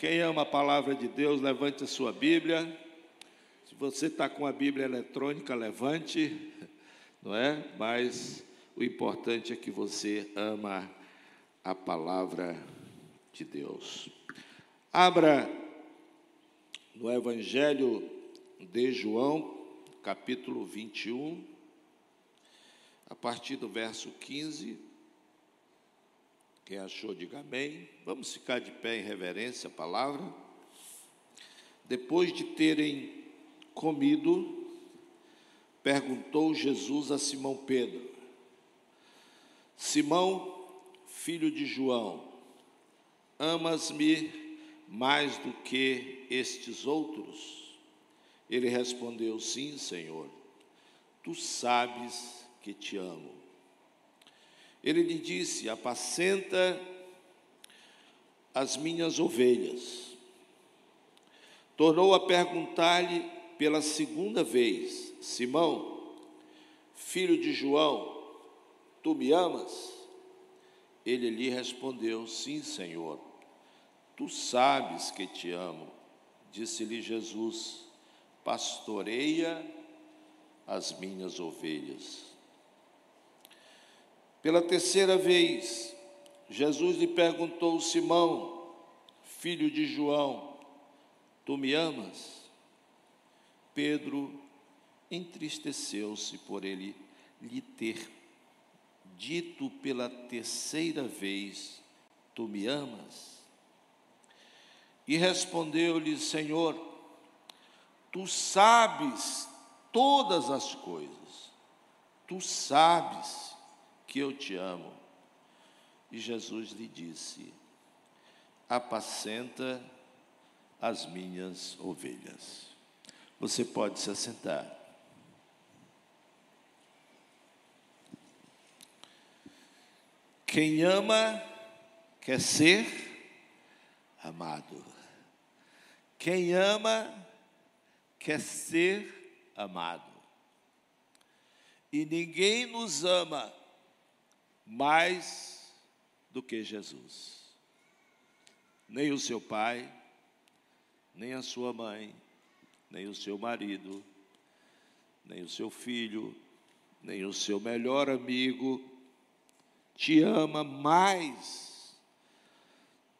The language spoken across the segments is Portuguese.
Quem ama a palavra de Deus, levante a sua Bíblia. Se você está com a Bíblia eletrônica, levante, não é? Mas o importante é que você ama a palavra de Deus. Abra no Evangelho de João, capítulo 21, a partir do verso 15 quem achou, diga amém. Vamos ficar de pé em reverência à palavra. Depois de terem comido, perguntou Jesus a Simão Pedro: Simão, filho de João, amas-me mais do que estes outros? Ele respondeu: Sim, Senhor, tu sabes que te amo. Ele lhe disse: Apacenta as minhas ovelhas. Tornou a perguntar-lhe pela segunda vez: Simão, filho de João, tu me amas? Ele lhe respondeu: Sim, Senhor, tu sabes que te amo. Disse-lhe Jesus: Pastoreia as minhas ovelhas. Pela terceira vez, Jesus lhe perguntou: Simão, filho de João, tu me amas? Pedro entristeceu-se por ele lhe ter dito pela terceira vez: Tu me amas? E respondeu-lhe: Senhor, tu sabes todas as coisas, tu sabes que eu te amo. E Jesus lhe disse: Apacenta as minhas ovelhas. Você pode se assentar. Quem ama quer ser amado. Quem ama quer ser amado. E ninguém nos ama mais do que Jesus. Nem o seu pai, nem a sua mãe, nem o seu marido, nem o seu filho, nem o seu melhor amigo te ama mais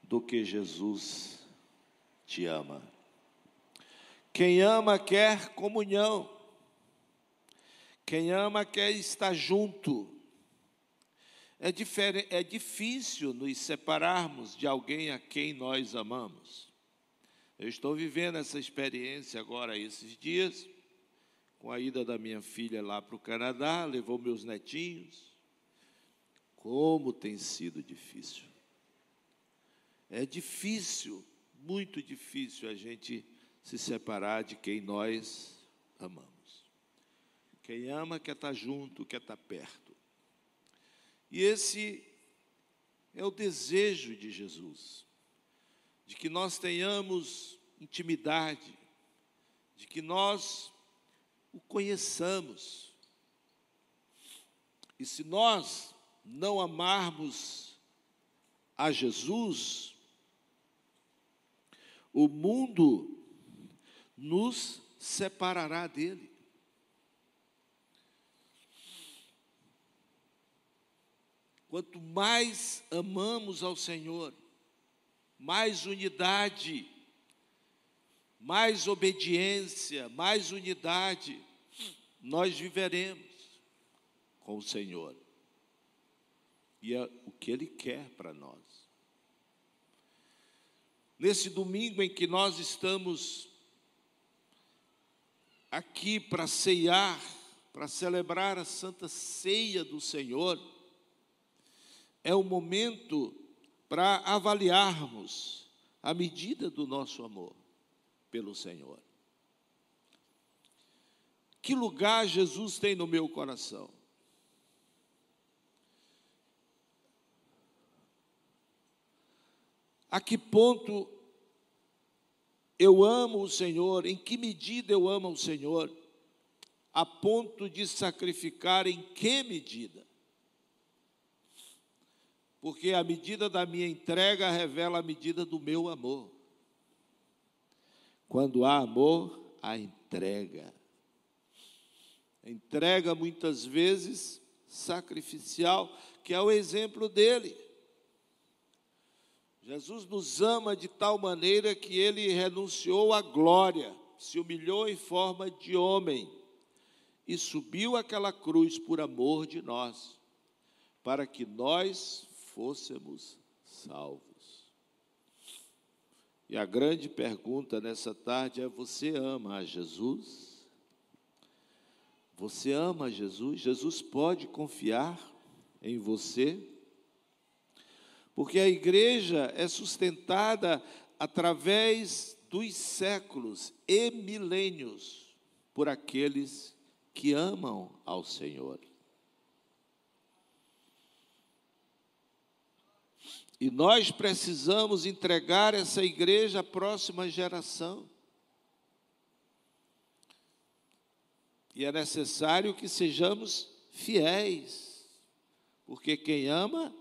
do que Jesus te ama. Quem ama quer comunhão. Quem ama quer estar junto. É, é difícil nos separarmos de alguém a quem nós amamos. Eu estou vivendo essa experiência agora, esses dias, com a ida da minha filha lá para o Canadá, levou meus netinhos. Como tem sido difícil. É difícil, muito difícil a gente se separar de quem nós amamos. Quem ama quer estar junto, quer estar perto. E esse é o desejo de Jesus, de que nós tenhamos intimidade, de que nós o conheçamos. E se nós não amarmos a Jesus, o mundo nos separará dele. Quanto mais amamos ao Senhor, mais unidade, mais obediência, mais unidade nós viveremos com o Senhor. E é o que Ele quer para nós. Nesse domingo em que nós estamos aqui para ceiar, para celebrar a santa ceia do Senhor, é o momento para avaliarmos a medida do nosso amor pelo Senhor. Que lugar Jesus tem no meu coração? A que ponto eu amo o Senhor? Em que medida eu amo o Senhor? A ponto de sacrificar em que medida? Porque a medida da minha entrega revela a medida do meu amor. Quando há amor, há entrega. Entrega muitas vezes sacrificial, que é o exemplo dele. Jesus nos ama de tal maneira que ele renunciou à glória, se humilhou em forma de homem e subiu aquela cruz por amor de nós, para que nós fôssemos salvos. E a grande pergunta nessa tarde é: você ama a Jesus? Você ama a Jesus? Jesus pode confiar em você? Porque a igreja é sustentada através dos séculos e milênios por aqueles que amam ao Senhor. E nós precisamos entregar essa igreja à próxima geração. E é necessário que sejamos fiéis, porque quem ama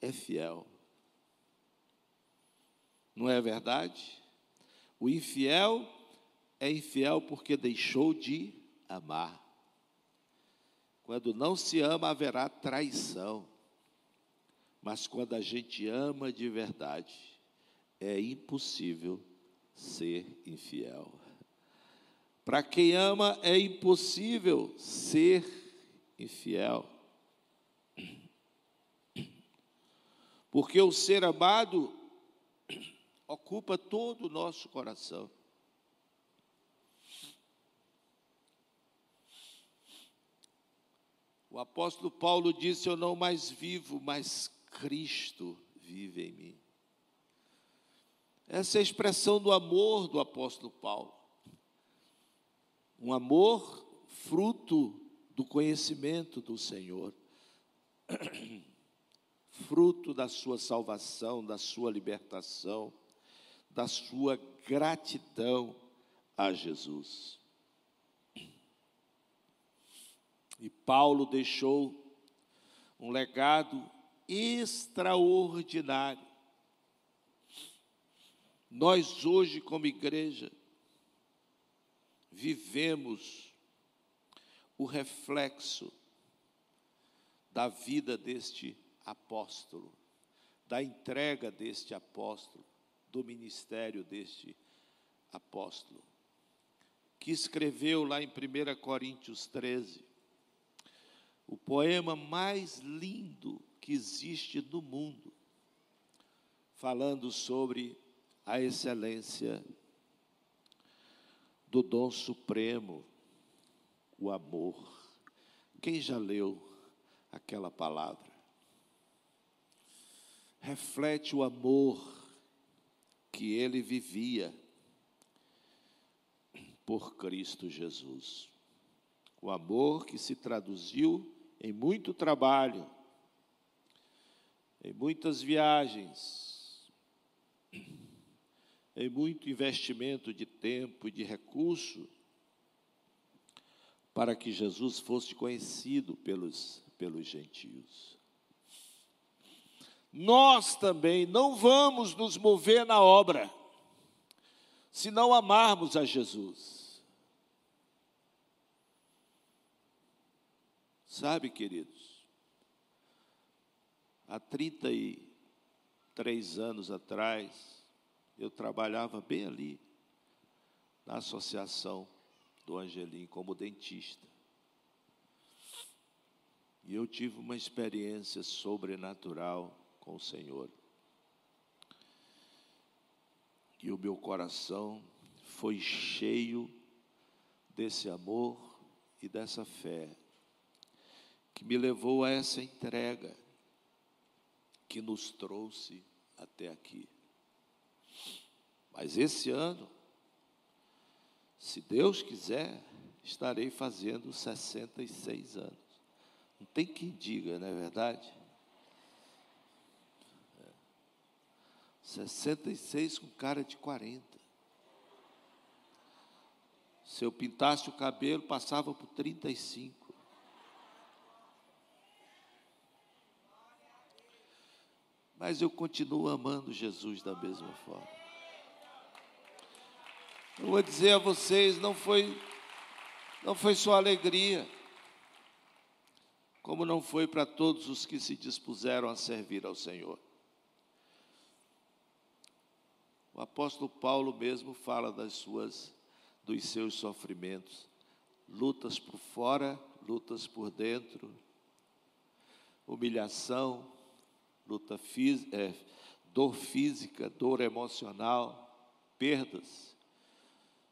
é fiel. Não é verdade? O infiel é infiel porque deixou de amar. Quando não se ama, haverá traição. Mas quando a gente ama de verdade, é impossível ser infiel. Para quem ama, é impossível ser infiel. Porque o ser amado ocupa todo o nosso coração. O apóstolo Paulo disse: Eu não mais vivo, mas Cristo vive em mim. Essa é a expressão do amor do apóstolo Paulo. Um amor fruto do conhecimento do Senhor, fruto da sua salvação, da sua libertação, da sua gratidão a Jesus. E Paulo deixou um legado extraordinário. Nós hoje, como igreja, vivemos o reflexo da vida deste apóstolo, da entrega deste apóstolo, do ministério deste apóstolo, que escreveu lá em 1 Coríntios 13, o poema mais lindo que existe no mundo, falando sobre a excelência do dom supremo, o amor. Quem já leu aquela palavra? Reflete o amor que ele vivia por Cristo Jesus. O amor que se traduziu em muito trabalho, em muitas viagens, em muito investimento de tempo e de recurso, para que Jesus fosse conhecido pelos, pelos gentios. Nós também não vamos nos mover na obra, se não amarmos a Jesus. Sabe, queridos, Há 33 anos atrás, eu trabalhava bem ali, na associação do Angelim, como dentista. E eu tive uma experiência sobrenatural com o Senhor. E o meu coração foi cheio desse amor e dessa fé, que me levou a essa entrega que nos trouxe até aqui. Mas esse ano, se Deus quiser, estarei fazendo 66 anos. Não tem quem diga, não é verdade? É. 66 com cara de 40. Se eu pintasse o cabelo, passava por 35. Mas eu continuo amando Jesus da mesma forma. Eu vou dizer a vocês, não foi não foi só alegria, como não foi para todos os que se dispuseram a servir ao Senhor. O apóstolo Paulo mesmo fala das suas dos seus sofrimentos, lutas por fora, lutas por dentro, humilhação, luta física, é, dor física, dor emocional, perdas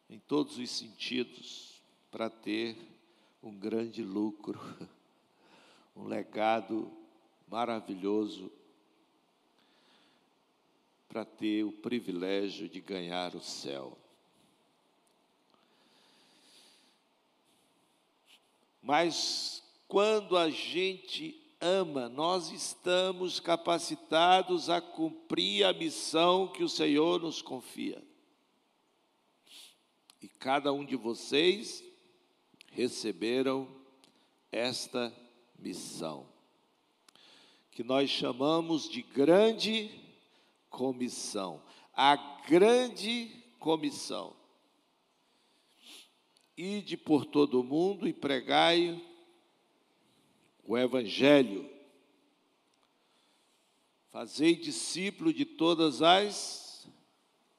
em todos os sentidos para ter um grande lucro, um legado maravilhoso para ter o privilégio de ganhar o céu. Mas quando a gente ama, nós estamos capacitados a cumprir a missão que o Senhor nos confia. E cada um de vocês receberam esta missão, que nós chamamos de grande comissão. A grande comissão. Ide por todo o mundo e pregai o Evangelho. Fazei discípulo de todas as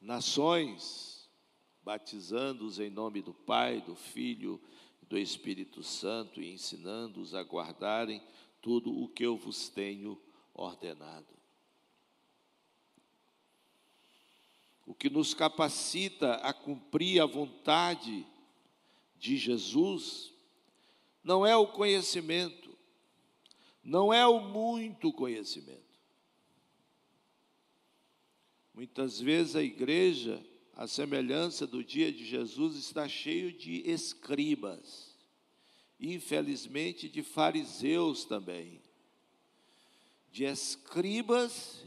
nações, batizando-os em nome do Pai, do Filho e do Espírito Santo e ensinando-os a guardarem tudo o que eu vos tenho ordenado. O que nos capacita a cumprir a vontade de Jesus não é o conhecimento, não é o muito conhecimento. Muitas vezes a igreja, a semelhança do dia de Jesus, está cheio de escribas, infelizmente de fariseus também, de escribas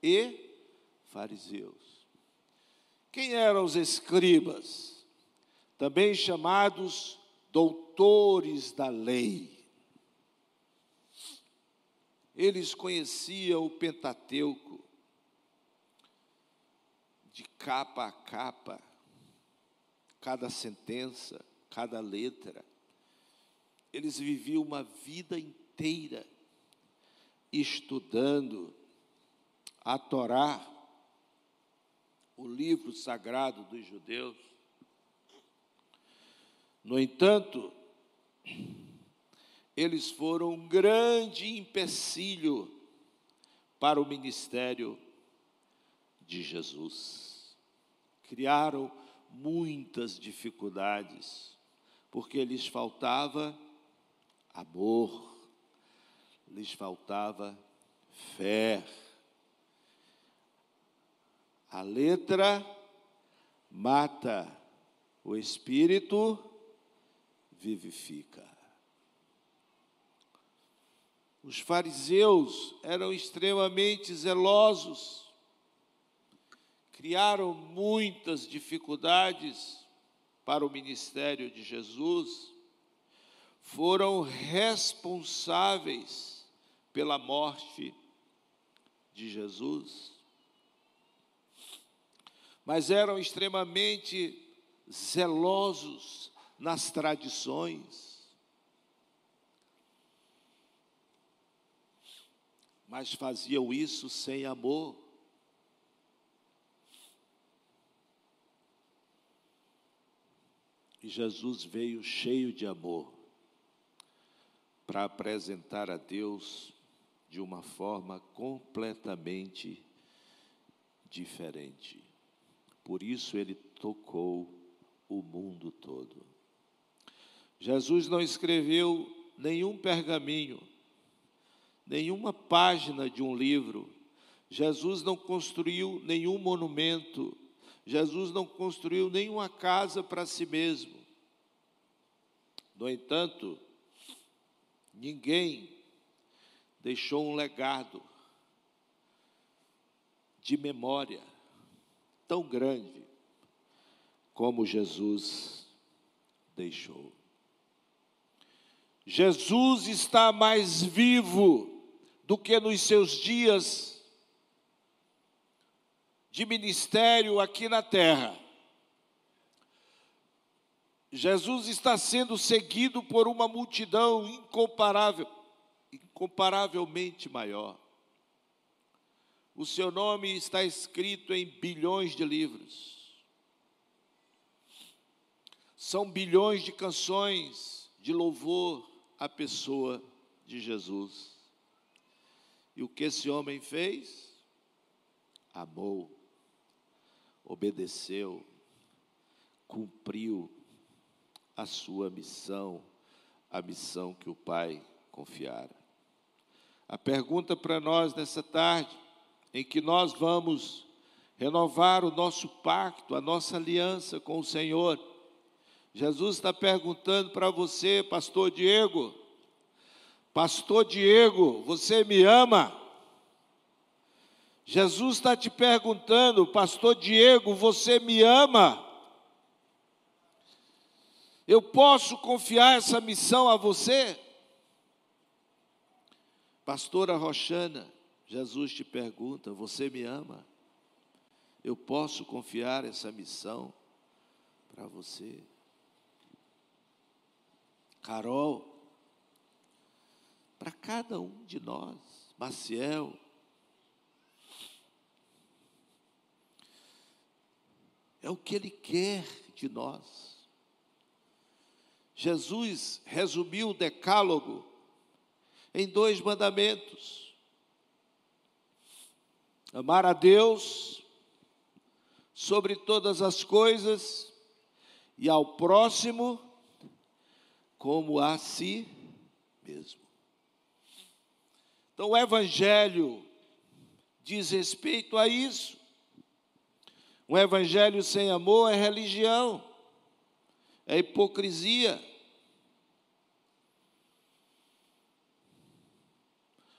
e fariseus. Quem eram os escribas? Também chamados doutores da lei. Eles conheciam o Pentateuco de capa a capa, cada sentença, cada letra. Eles viviam uma vida inteira estudando a Torá, o livro sagrado dos judeus. No entanto, eles foram um grande empecilho para o ministério de Jesus. Criaram muitas dificuldades, porque lhes faltava amor, lhes faltava fé. A letra mata, o espírito vivifica. Os fariseus eram extremamente zelosos, criaram muitas dificuldades para o ministério de Jesus, foram responsáveis pela morte de Jesus, mas eram extremamente zelosos nas tradições, mas faziam isso sem amor. E Jesus veio cheio de amor para apresentar a Deus de uma forma completamente diferente. Por isso ele tocou o mundo todo. Jesus não escreveu nenhum pergaminho, nenhuma página de um livro. Jesus não construiu nenhum monumento. Jesus não construiu nenhuma casa para si mesmo. No entanto, ninguém deixou um legado de memória tão grande como Jesus deixou. Jesus está mais vivo do que nos seus dias de ministério aqui na terra. Jesus está sendo seguido por uma multidão incomparável, incomparavelmente maior. O seu nome está escrito em bilhões de livros. São bilhões de canções de louvor à pessoa de Jesus. E o que esse homem fez? Amou, obedeceu, cumpriu a sua missão, a missão que o Pai confiara. A pergunta para nós nessa tarde em que nós vamos renovar o nosso pacto, a nossa aliança com o Senhor. Jesus está perguntando para você, Pastor Diego, Pastor Diego, você me ama? Jesus está te perguntando, Pastor Diego, você me ama? Eu posso confiar essa missão a você? Pastora Roxana, Jesus te pergunta: Você me ama? Eu posso confiar essa missão para você? Carol, para cada um de nós, Maciel, é o que Ele quer de nós. Jesus resumiu o decálogo em dois mandamentos amar a Deus sobre todas as coisas e ao próximo como a si mesmo. Então, o Evangelho diz respeito a isso. Um Evangelho sem amor é religião, é hipocrisia.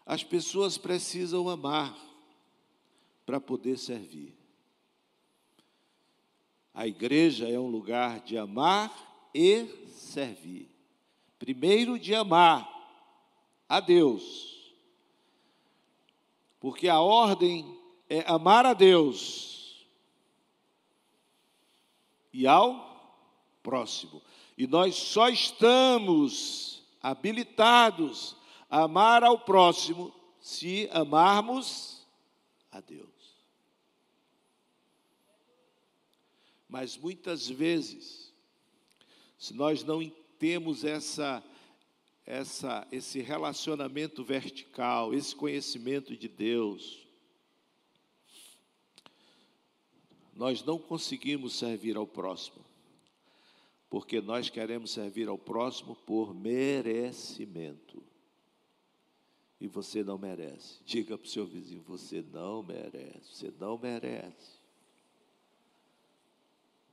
As pessoas precisam amar para poder servir. A igreja é um lugar de amar e servir. Primeiro, de amar a Deus, porque a ordem é amar a Deus e ao próximo. E nós só estamos habilitados a amar ao próximo se amarmos a Deus. Mas muitas vezes, se nós não temos essa, essa, esse relacionamento vertical, esse conhecimento de Deus, nós não conseguimos servir ao próximo, porque nós queremos servir ao próximo por merecimento. E você não merece. Diga para o seu vizinho: você não merece, você não merece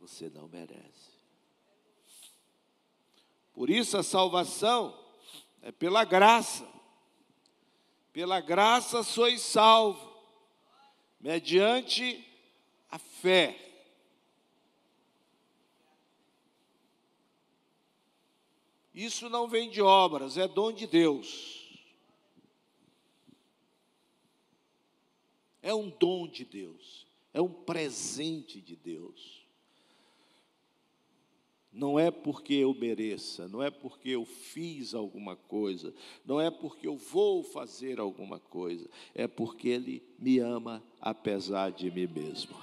você não merece. Por isso a salvação é pela graça. Pela graça sois salvo, mediante a fé. Isso não vem de obras, é dom de Deus. É um dom de Deus, é um presente de Deus. Não é porque eu mereça, não é porque eu fiz alguma coisa, não é porque eu vou fazer alguma coisa, é porque Ele me ama apesar de mim mesmo.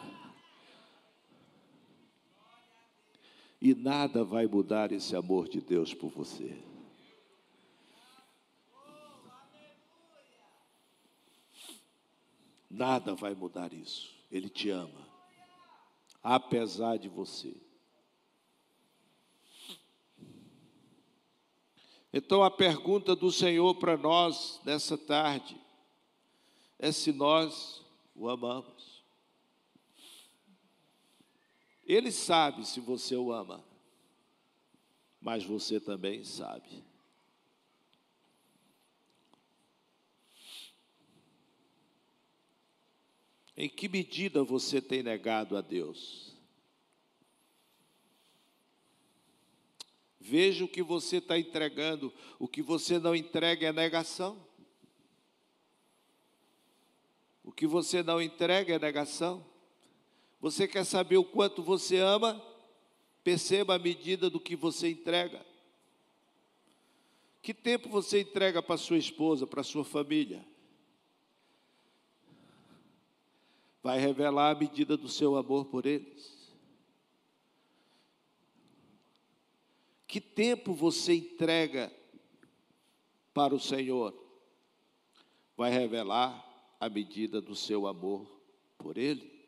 E nada vai mudar esse amor de Deus por você. Nada vai mudar isso. Ele te ama, apesar de você. Então a pergunta do Senhor para nós nessa tarde é se nós o amamos. Ele sabe se você o ama, mas você também sabe. Em que medida você tem negado a Deus? Veja o que você está entregando, o que você não entrega é negação. O que você não entrega é negação. Você quer saber o quanto você ama? Perceba a medida do que você entrega. Que tempo você entrega para sua esposa, para sua família? Vai revelar a medida do seu amor por eles. Que tempo você entrega para o Senhor? Vai revelar a medida do seu amor por Ele.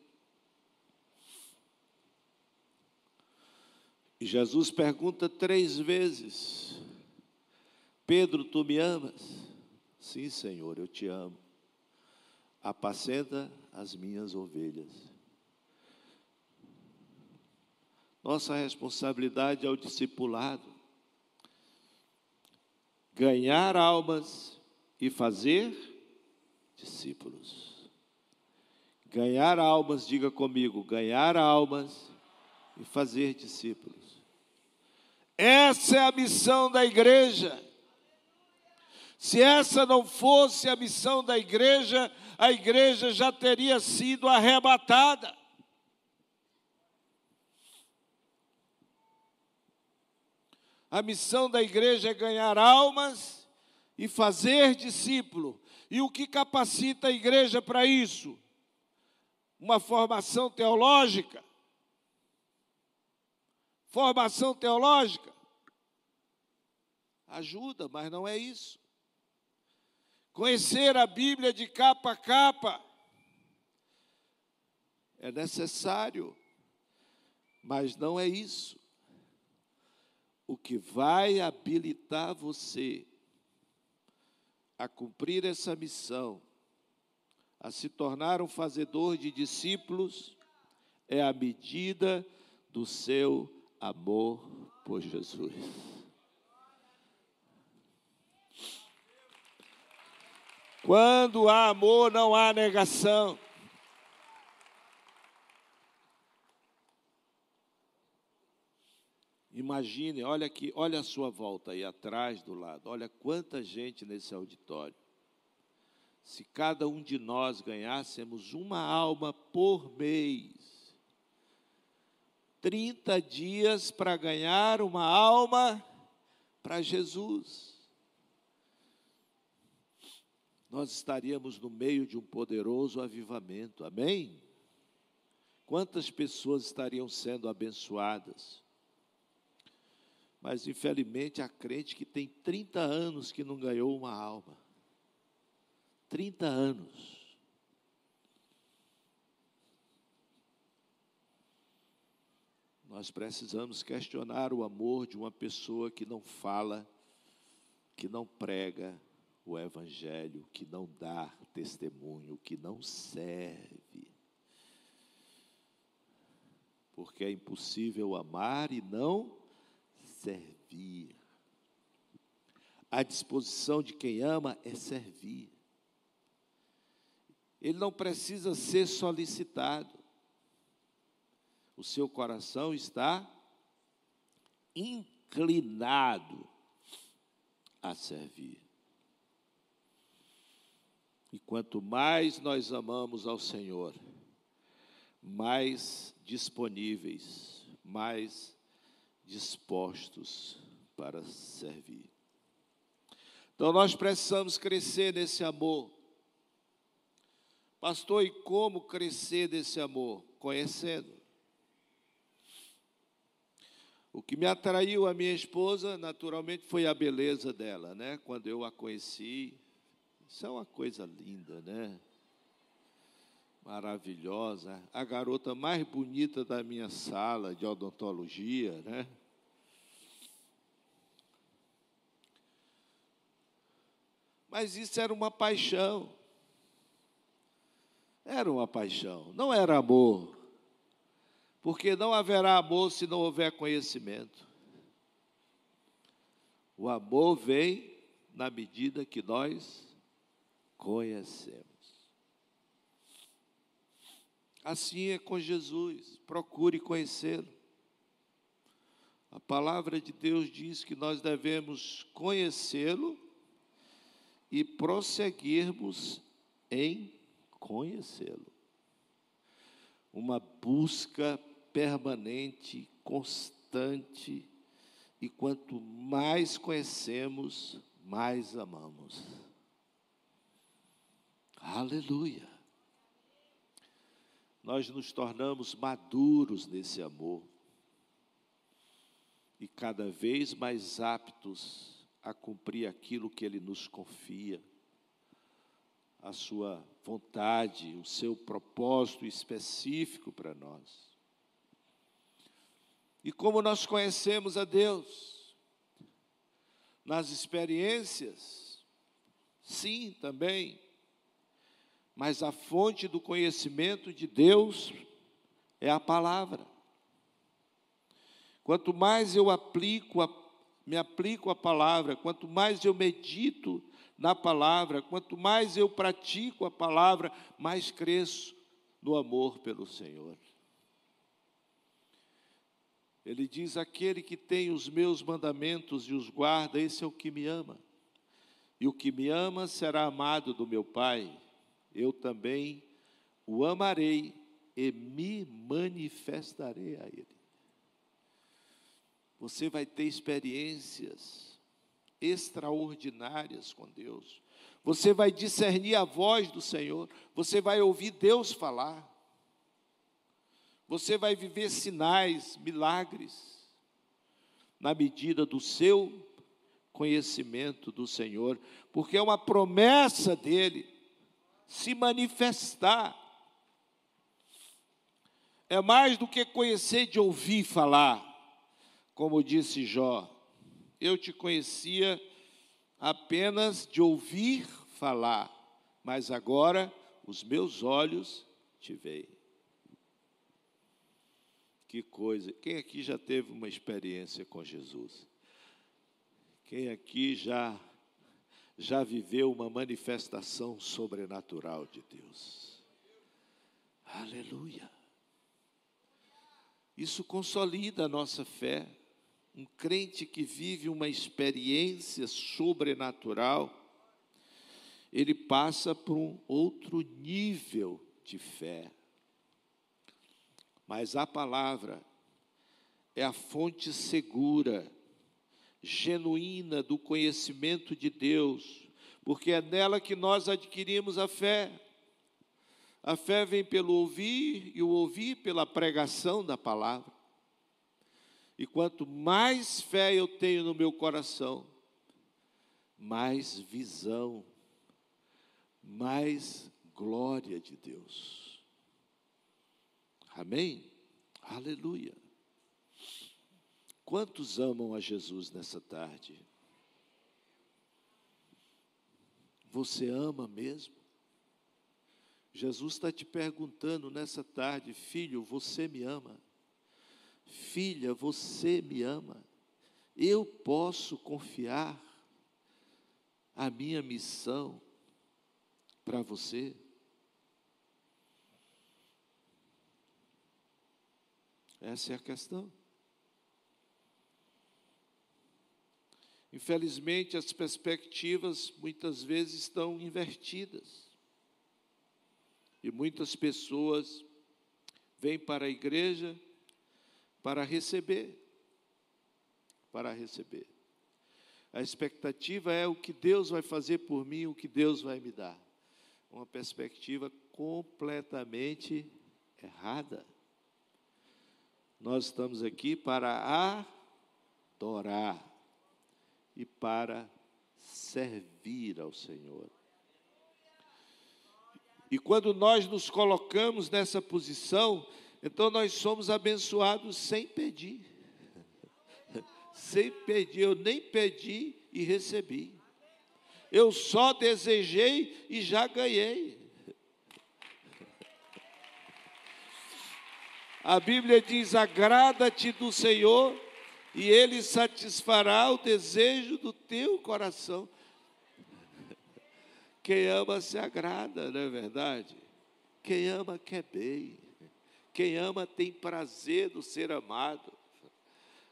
E Jesus pergunta três vezes: Pedro, tu me amas? Sim, Senhor, eu te amo. Apacenta as minhas ovelhas. Nossa responsabilidade é o discipulado. Ganhar almas e fazer discípulos. Ganhar almas, diga comigo, ganhar almas e fazer discípulos. Essa é a missão da igreja. Se essa não fosse a missão da igreja, a igreja já teria sido arrebatada. A missão da igreja é ganhar almas e fazer discípulo. E o que capacita a igreja para isso? Uma formação teológica. Formação teológica ajuda, mas não é isso. Conhecer a Bíblia de capa a capa é necessário, mas não é isso. O que vai habilitar você a cumprir essa missão, a se tornar um fazedor de discípulos, é a medida do seu amor por Jesus. Quando há amor, não há negação. Imagine, olha aqui, olha a sua volta aí atrás do lado, olha quanta gente nesse auditório. Se cada um de nós ganhássemos uma alma por mês, 30 dias para ganhar uma alma para Jesus nós estaríamos no meio de um poderoso avivamento, amém? Quantas pessoas estariam sendo abençoadas? Mas infelizmente há crente que tem 30 anos que não ganhou uma alma. 30 anos. Nós precisamos questionar o amor de uma pessoa que não fala, que não prega, o Evangelho, que não dá testemunho, que não serve. Porque é impossível amar e não servir. A disposição de quem ama é servir. Ele não precisa ser solicitado. O seu coração está inclinado a servir. E quanto mais nós amamos ao Senhor, mais disponíveis, mais dispostos para servir. Então nós precisamos crescer nesse amor. Pastor, e como crescer nesse amor? Conhecendo. O que me atraiu a minha esposa, naturalmente, foi a beleza dela, né? Quando eu a conheci, isso é uma coisa linda, né? Maravilhosa. A garota mais bonita da minha sala de odontologia, né? Mas isso era uma paixão. Era uma paixão, não era amor. Porque não haverá amor se não houver conhecimento. O amor vem na medida que nós conhecemos. Assim é com Jesus, procure conhecê-lo. A palavra de Deus diz que nós devemos conhecê-lo e prosseguirmos em conhecê-lo. Uma busca permanente, constante e quanto mais conhecemos, mais amamos. Aleluia. Nós nos tornamos maduros nesse amor e cada vez mais aptos a cumprir aquilo que Ele nos confia, a Sua vontade, o seu propósito específico para nós. E como nós conhecemos a Deus? Nas experiências, sim, também, mas a fonte do conhecimento de Deus é a palavra. Quanto mais eu aplico a, me aplico a palavra, quanto mais eu medito na palavra, quanto mais eu pratico a palavra, mais cresço no amor pelo Senhor. Ele diz: Aquele que tem os meus mandamentos e os guarda, esse é o que me ama. E o que me ama será amado do meu Pai. Eu também o amarei e me manifestarei a Ele. Você vai ter experiências extraordinárias com Deus. Você vai discernir a voz do Senhor, você vai ouvir Deus falar. Você vai viver sinais, milagres, na medida do seu conhecimento do Senhor, porque é uma promessa dele se manifestar. É mais do que conhecer de ouvir falar. Como disse Jó, eu te conhecia apenas de ouvir falar, mas agora os meus olhos te veem. Que coisa. Quem aqui já teve uma experiência com Jesus? Quem aqui já já viveu uma manifestação sobrenatural de Deus? Aleluia. Isso consolida a nossa fé um crente que vive uma experiência sobrenatural, ele passa por um outro nível de fé. Mas a palavra é a fonte segura, genuína do conhecimento de Deus, porque é nela que nós adquirimos a fé. A fé vem pelo ouvir e o ouvir pela pregação da palavra. E quanto mais fé eu tenho no meu coração, mais visão, mais glória de Deus. Amém? Aleluia. Quantos amam a Jesus nessa tarde? Você ama mesmo? Jesus está te perguntando nessa tarde, filho, você me ama? Filha, você me ama. Eu posso confiar a minha missão para você? Essa é a questão. Infelizmente, as perspectivas muitas vezes estão invertidas. E muitas pessoas vêm para a igreja para receber. Para receber. A expectativa é o que Deus vai fazer por mim, o que Deus vai me dar. Uma perspectiva completamente errada. Nós estamos aqui para adorar e para servir ao Senhor. E quando nós nos colocamos nessa posição, então nós somos abençoados sem pedir. sem pedir, eu nem pedi e recebi. Eu só desejei e já ganhei. A Bíblia diz: agrada-te do Senhor e Ele satisfará o desejo do teu coração. Quem ama se agrada, não é verdade? Quem ama quer bem. Quem ama tem prazer no ser amado.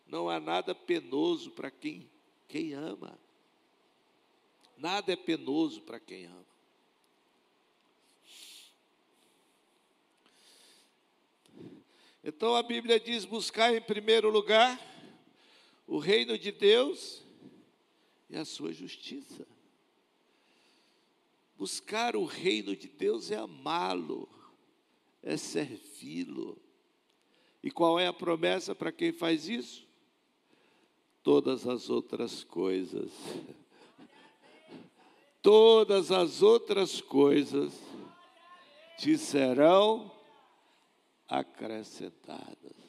Não há nada penoso para quem, quem ama. Nada é penoso para quem ama. Então a Bíblia diz: buscar em primeiro lugar o reino de Deus e a sua justiça. Buscar o reino de Deus é amá-lo, é servi-lo. E qual é a promessa para quem faz isso? Todas as outras coisas, todas as outras coisas te serão acrescentadas.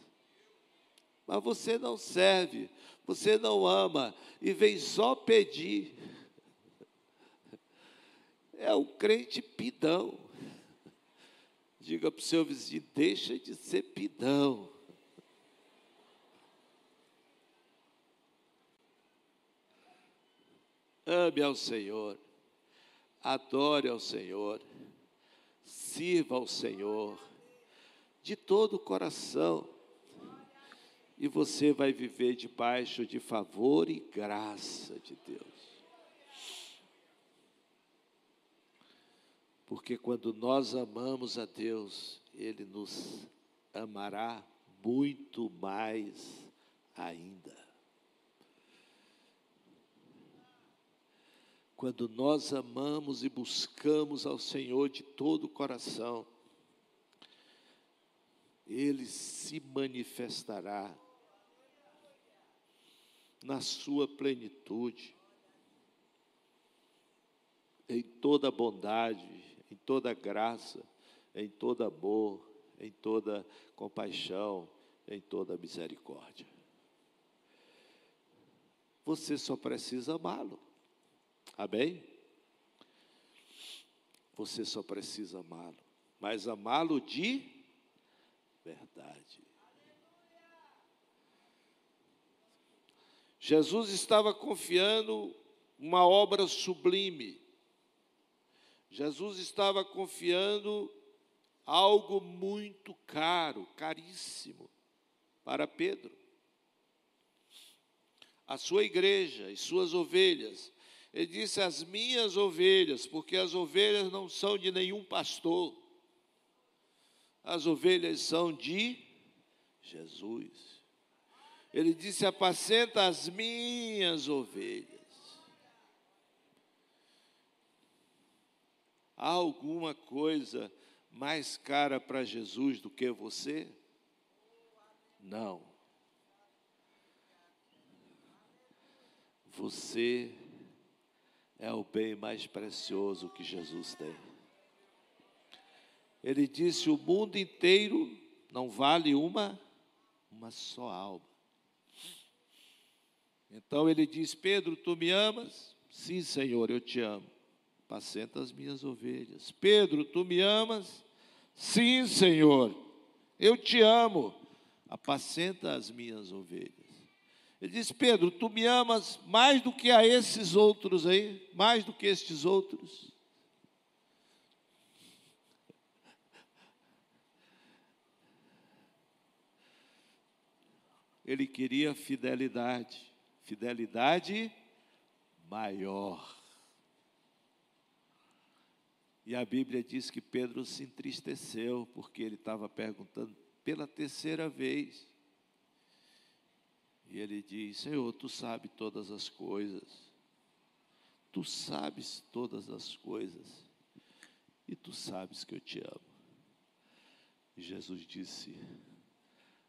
Mas você não serve, você não ama e vem só pedir. É um crente pidão. Diga para o seu vizinho: deixa de ser pidão. Ame ao Senhor, adore ao Senhor, sirva ao Senhor de todo o coração. E você vai viver debaixo de favor e graça de Deus. Porque quando nós amamos a Deus, Ele nos amará muito mais ainda. Quando nós amamos e buscamos ao Senhor de todo o coração, ele se manifestará na sua plenitude, em toda bondade, em toda graça, em todo amor, em toda compaixão, em toda misericórdia. Você só precisa amá-lo. Amém? Você só precisa amá-lo. Mas amá-lo de verdade. Jesus estava confiando uma obra sublime. Jesus estava confiando algo muito caro, caríssimo, para Pedro. A sua igreja e suas ovelhas. Ele disse: As minhas ovelhas, porque as ovelhas não são de nenhum pastor as ovelhas são de Jesus. Ele disse: Apacenta as minhas ovelhas. Há alguma coisa mais cara para Jesus do que você? Não. Você é o bem mais precioso que Jesus tem. Ele disse: o mundo inteiro não vale uma, uma só alma. Então ele diz: Pedro, tu me amas? Sim, Senhor, eu te amo. Apacenta as minhas ovelhas. Pedro, tu me amas? Sim, Senhor, eu te amo. Apacenta as minhas ovelhas. Ele diz: Pedro, tu me amas mais do que a esses outros aí, mais do que estes outros. ele queria fidelidade, fidelidade maior. E a Bíblia diz que Pedro se entristeceu, porque ele estava perguntando pela terceira vez. E ele diz: Senhor, tu sabes todas as coisas, tu sabes todas as coisas, e tu sabes que eu te amo. E Jesus disse: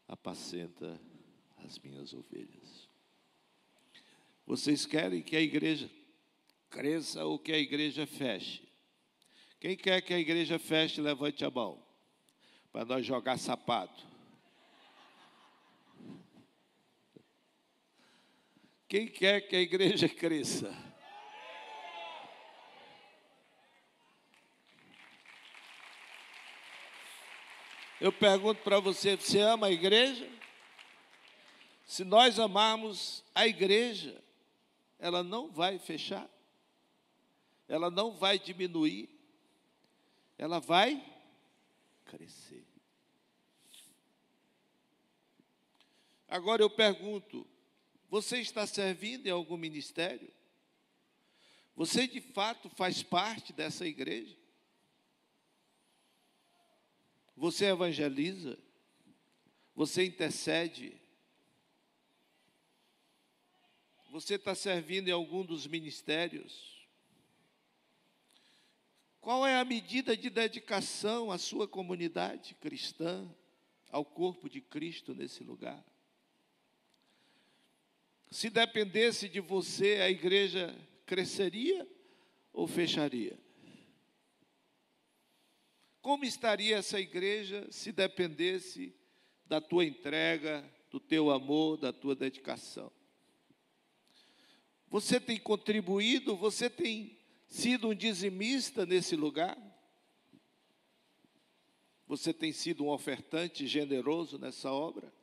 Apacenta as minhas ovelhas. Vocês querem que a igreja cresça ou que a igreja feche? Quem quer que a igreja feche, levante a mão, para nós jogar sapato. Quem quer que a igreja cresça? Eu pergunto para você: você ama a igreja? Se nós amarmos a igreja, ela não vai fechar, ela não vai diminuir, ela vai crescer. Agora eu pergunto: você está servindo em algum ministério? Você de fato faz parte dessa igreja? Você evangeliza? Você intercede? Você está servindo em algum dos ministérios? Qual é a medida de dedicação à sua comunidade cristã, ao corpo de Cristo nesse lugar? Se dependesse de você, a igreja cresceria ou fecharia? Como estaria essa igreja se dependesse da tua entrega, do teu amor, da tua dedicação? Você tem contribuído, você tem sido um dizimista nesse lugar? Você tem sido um ofertante generoso nessa obra?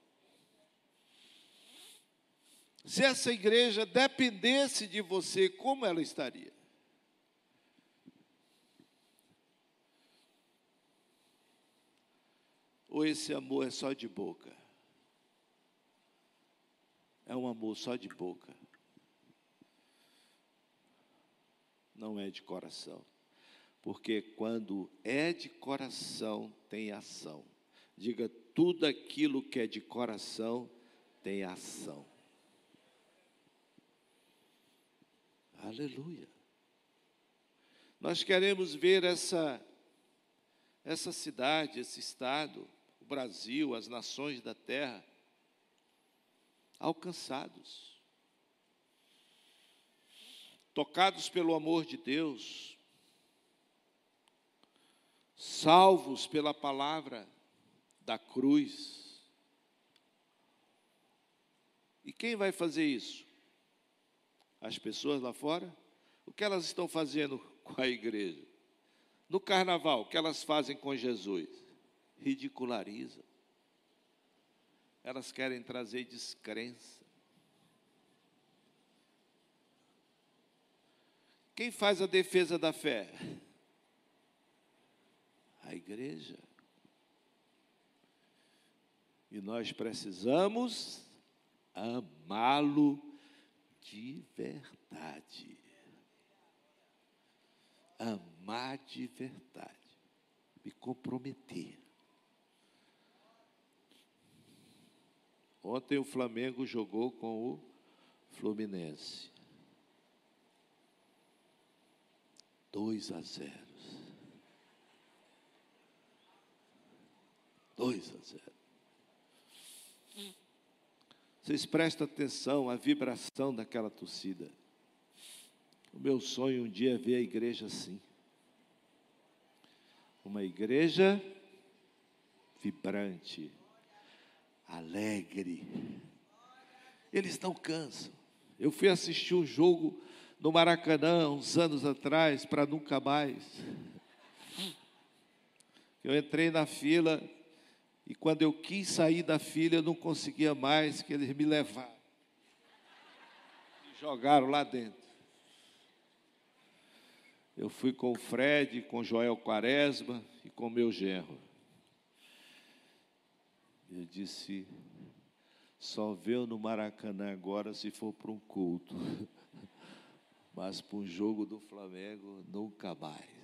Se essa igreja dependesse de você, como ela estaria? Ou esse amor é só de boca? É um amor só de boca. Não é de coração. Porque quando é de coração, tem ação. Diga, tudo aquilo que é de coração tem ação. Aleluia. Nós queremos ver essa essa cidade, esse estado, o Brasil, as nações da terra alcançados. Tocados pelo amor de Deus, salvos pela palavra da cruz. E quem vai fazer isso? as pessoas lá fora, o que elas estão fazendo com a igreja? No carnaval, o que elas fazem com Jesus? Ridicularizam. Elas querem trazer descrença. Quem faz a defesa da fé? A igreja. E nós precisamos amá-lo de verdade. Amar de verdade. Me comprometer. Ontem o Flamengo jogou com o Fluminense. 2 a 0. 2 a 0. Vocês prestem atenção à vibração daquela torcida. O meu sonho um dia é ver a igreja assim. Uma igreja vibrante, alegre. Eles não cansam. Eu fui assistir um jogo no Maracanã uns anos atrás, para nunca mais. Eu entrei na fila e quando eu quis sair da fila, eu não conseguia mais, que eles me levaram. Me jogaram lá dentro. Eu fui com o Fred, com o Joel Quaresma e com o meu genro. Eu disse, só veio no Maracanã agora se for para um culto. Mas para um jogo do Flamengo, nunca mais.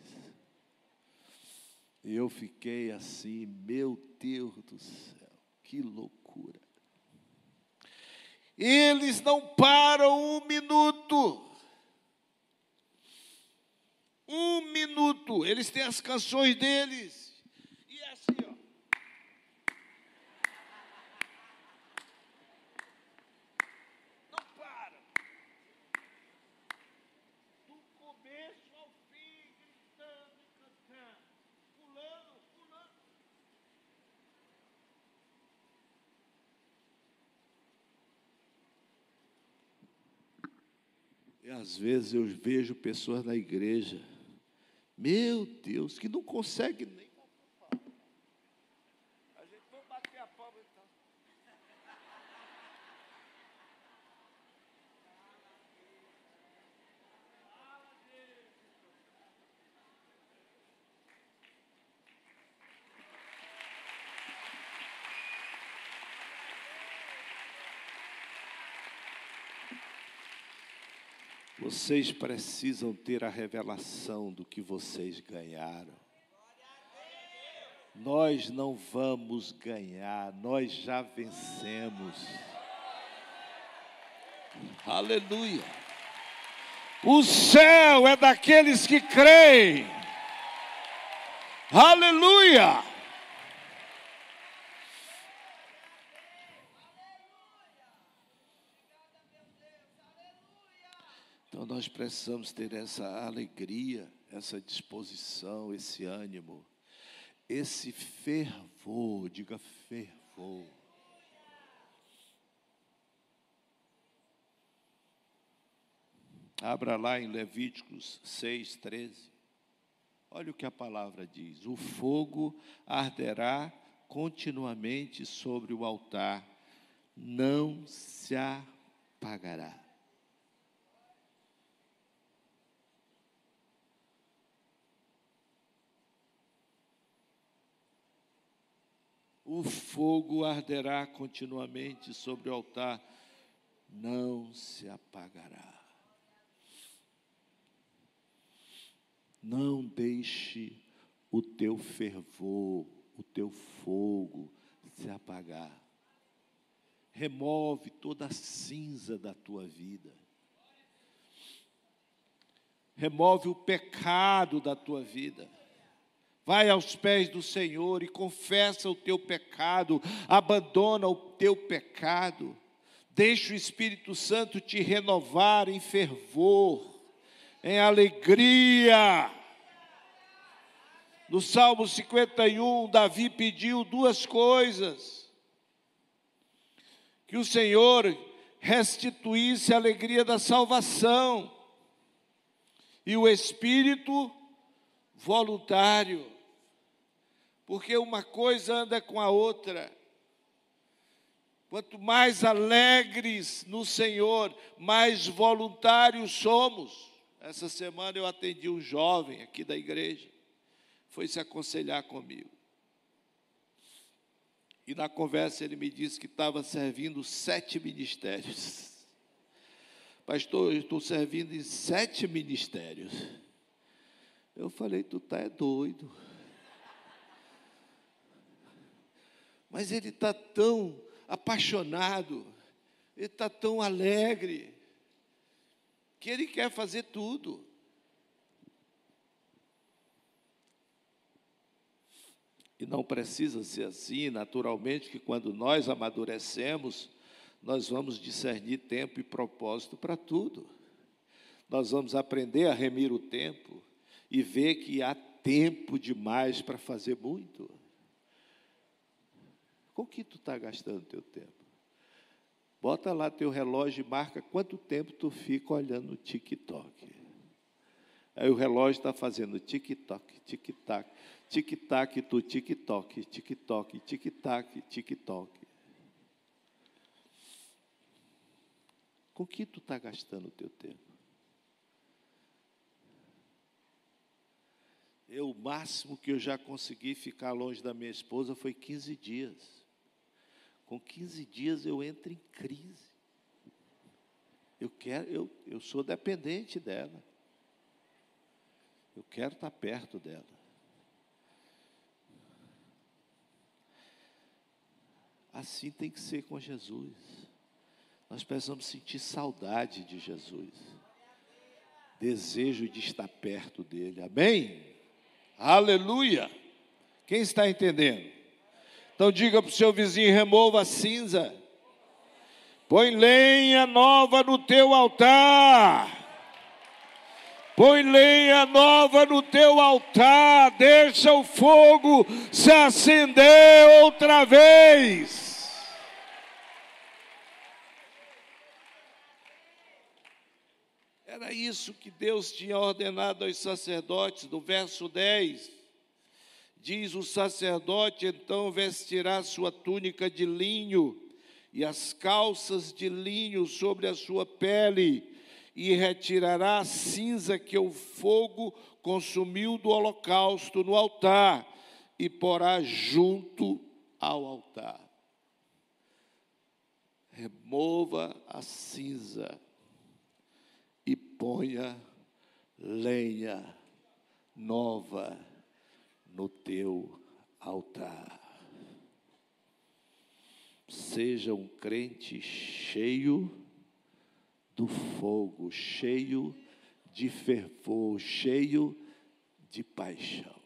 E eu fiquei assim, meu Deus do céu, que loucura. Eles não param um minuto. Um minuto. Eles têm as canções deles. Às vezes eu vejo pessoas na igreja, meu Deus, que não conseguem nem Vocês precisam ter a revelação do que vocês ganharam. nós não vamos ganhar, nós já vencemos. Aleluia. O céu é daqueles que creem. Aleluia. Então nós precisamos ter essa alegria, essa disposição, esse ânimo esse fervor, diga fervor. Abra lá em Levíticos 6, 13. Olha o que a palavra diz: O fogo arderá continuamente sobre o altar, não se apagará. O fogo arderá continuamente sobre o altar, não se apagará. Não deixe o teu fervor, o teu fogo se apagar. Remove toda a cinza da tua vida. Remove o pecado da tua vida Vai aos pés do Senhor e confessa o teu pecado, abandona o teu pecado, deixa o Espírito Santo te renovar em fervor, em alegria. No Salmo 51, Davi pediu duas coisas: que o Senhor restituísse a alegria da salvação e o espírito voluntário porque uma coisa anda com a outra. Quanto mais alegres no Senhor, mais voluntários somos. Essa semana eu atendi um jovem aqui da igreja, foi se aconselhar comigo. E na conversa ele me disse que estava servindo sete ministérios. Pastor, eu estou servindo em sete ministérios. Eu falei, tu tá é doido. Mas ele está tão apaixonado, ele está tão alegre, que ele quer fazer tudo. E não precisa ser assim, naturalmente, que quando nós amadurecemos, nós vamos discernir tempo e propósito para tudo. Nós vamos aprender a remir o tempo e ver que há tempo demais para fazer muito. Com que tu está gastando teu tempo? Bota lá teu relógio e marca quanto tempo tu fica olhando o TikTok. Aí o relógio está fazendo tic-toc, tic-tac, tic-tac, tu tic-toc, tic-toc, tic-tac, tic-toc. Com que tu está gastando o teu tempo? Eu, o máximo que eu já consegui ficar longe da minha esposa foi 15 dias. Com 15 dias eu entro em crise. Eu quero, eu, eu sou dependente dela. Eu quero estar perto dela. Assim tem que ser com Jesus. Nós precisamos sentir saudade de Jesus. Desejo de estar perto dele. Amém? Aleluia! Quem está entendendo? Então diga para o seu vizinho: remova a cinza. Põe lenha nova no teu altar. Põe lenha nova no teu altar. Deixa o fogo se acender outra vez. Era isso que Deus tinha ordenado aos sacerdotes, do verso 10. Diz o sacerdote: então vestirá sua túnica de linho e as calças de linho sobre a sua pele, e retirará a cinza que o fogo consumiu do holocausto no altar, e porá junto ao altar. Remova a cinza e ponha lenha nova no teu altar. Seja um crente cheio do fogo, cheio de fervor, cheio de paixão.